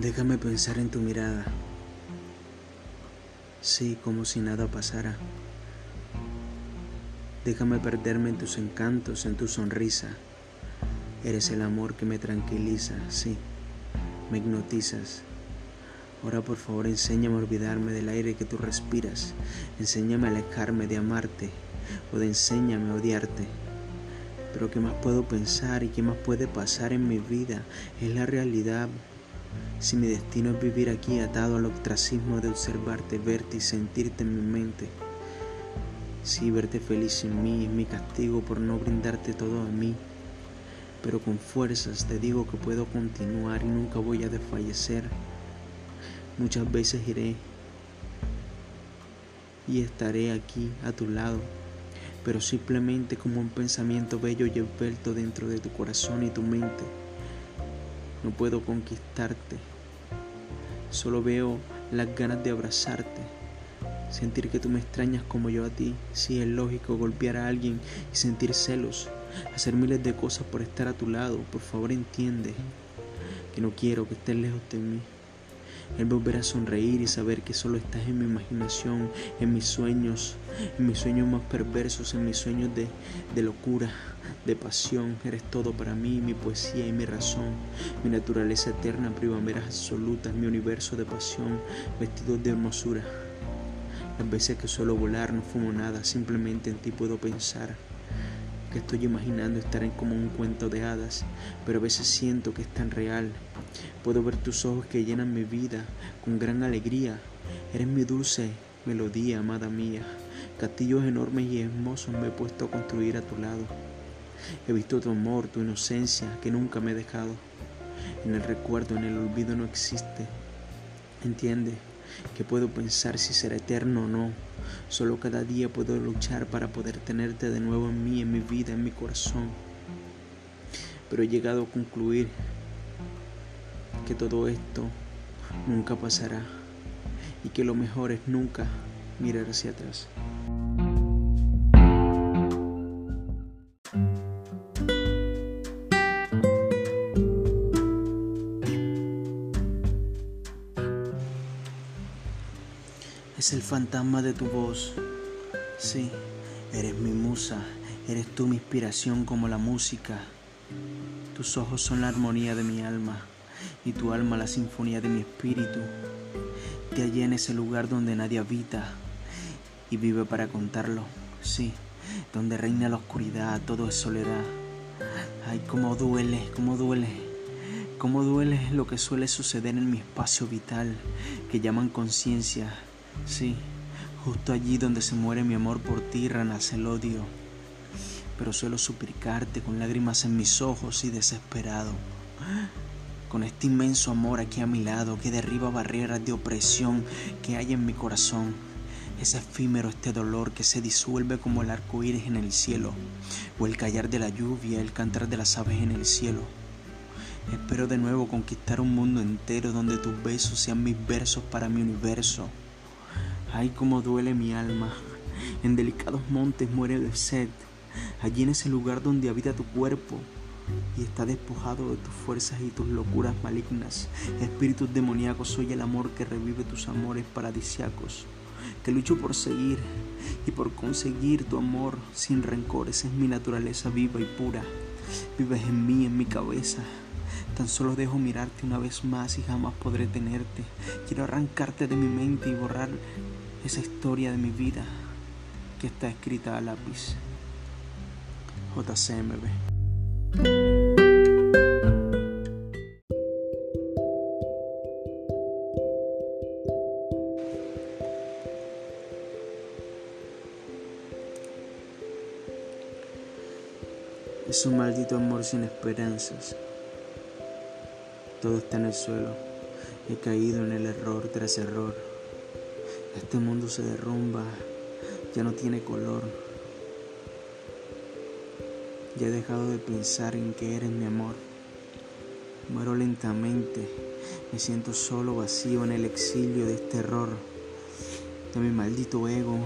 Déjame pensar en tu mirada. Sí, como si nada pasara. Déjame perderme en tus encantos, en tu sonrisa. Eres el amor que me tranquiliza, sí, me hipnotizas. Ahora por favor enséñame a olvidarme del aire que tú respiras. Enséñame a alejarme de amarte o de enséñame a odiarte. Pero ¿qué más puedo pensar y qué más puede pasar en mi vida? Es la realidad. Si mi destino es vivir aquí atado al ostracismo de observarte, verte y sentirte en mi mente. Si verte feliz en mí es mi castigo por no brindarte todo a mí. Pero con fuerzas te digo que puedo continuar y nunca voy a desfallecer. Muchas veces iré y estaré aquí a tu lado pero simplemente como un pensamiento bello y envuelto dentro de tu corazón y tu mente. No puedo conquistarte, solo veo las ganas de abrazarte, sentir que tú me extrañas como yo a ti. Si es lógico golpear a alguien y sentir celos, hacer miles de cosas por estar a tu lado. Por favor entiende que no quiero que estés lejos de mí. El volver a sonreír y saber que solo estás en mi imaginación, en mis sueños, en mis sueños más perversos, en mis sueños de, de locura, de pasión. Eres todo para mí, mi poesía y mi razón, mi naturaleza eterna, primaveras absolutas, mi universo de pasión, vestido de hermosura. Las veces que suelo volar no fumo nada, simplemente en ti puedo pensar que estoy imaginando estar en como un cuento de hadas, pero a veces siento que es tan real. Puedo ver tus ojos que llenan mi vida con gran alegría. Eres mi dulce melodía, amada mía. Castillos enormes y hermosos me he puesto a construir a tu lado. He visto tu amor, tu inocencia, que nunca me he dejado. En el recuerdo, en el olvido no existe. Entiende que puedo pensar si será eterno o no Solo cada día puedo luchar para poder tenerte de nuevo en mí, en mi vida, en mi corazón. Pero he llegado a concluir que todo esto nunca pasará y que lo mejor es nunca mirar hacia atrás. Es el fantasma de tu voz. Sí, eres mi musa, eres tú mi inspiración como la música. Tus ojos son la armonía de mi alma y tu alma la sinfonía de mi espíritu. Te hallé en ese lugar donde nadie habita y vive para contarlo. Sí, donde reina la oscuridad, todo es soledad. Ay, cómo duele, cómo duele. Cómo duele lo que suele suceder en mi espacio vital, que llaman conciencia Sí, justo allí donde se muere mi amor por ti renace el odio. Pero suelo suplicarte con lágrimas en mis ojos y desesperado. Con este inmenso amor aquí a mi lado que derriba barreras de opresión que hay en mi corazón. Es efímero este dolor que se disuelve como el arco iris en el cielo, o el callar de la lluvia, el cantar de las aves en el cielo. Espero de nuevo conquistar un mundo entero donde tus besos sean mis versos para mi universo. Ay, cómo duele mi alma. En delicados montes muere de sed. Allí en ese lugar donde habita tu cuerpo y está despojado de tus fuerzas y tus locuras malignas. Espíritus demoníacos, soy el amor que revive tus amores paradisiacos. Que lucho por seguir y por conseguir tu amor sin rencores. Es mi naturaleza viva y pura. Vives en mí, en mi cabeza. Tan solo dejo mirarte una vez más y jamás podré tenerte. Quiero arrancarte de mi mente y borrar esa historia de mi vida que está escrita a lápiz. JCMB. Es un maldito amor sin esperanzas. Todo está en el suelo. He caído en el error tras error. Este mundo se derrumba, ya no tiene color. Ya he dejado de pensar en que eres mi amor. Muero lentamente, me siento solo, vacío en el exilio de este error, de mi maldito ego,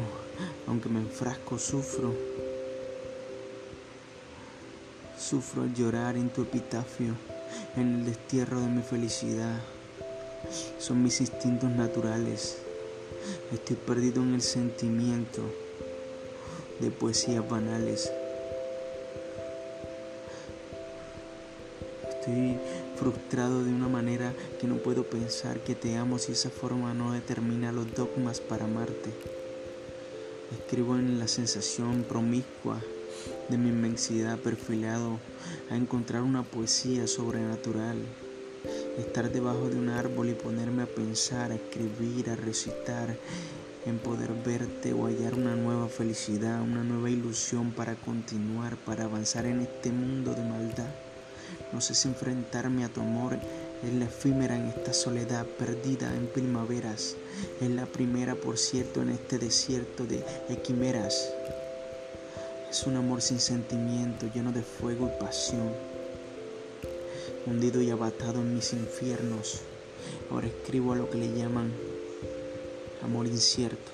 aunque me enfrasco, sufro. Sufro al llorar en tu epitafio, en el destierro de mi felicidad. son mis instintos naturales. Estoy perdido en el sentimiento de poesías banales. Estoy frustrado de una manera que no puedo pensar que te amo si esa forma no determina los dogmas para amarte. Escribo en la sensación promiscua de mi inmensidad perfilado a encontrar una poesía sobrenatural. Estar debajo de un árbol y ponerme a pensar, a escribir, a recitar, en poder verte o hallar una nueva felicidad, una nueva ilusión para continuar, para avanzar en este mundo de maldad. No sé si enfrentarme a tu amor es la efímera en esta soledad perdida en primaveras. Es la primera, por cierto, en este desierto de equimeras. Es un amor sin sentimiento, lleno de fuego y pasión. Hundido y abatado en mis infiernos, ahora escribo a lo que le llaman amor incierto.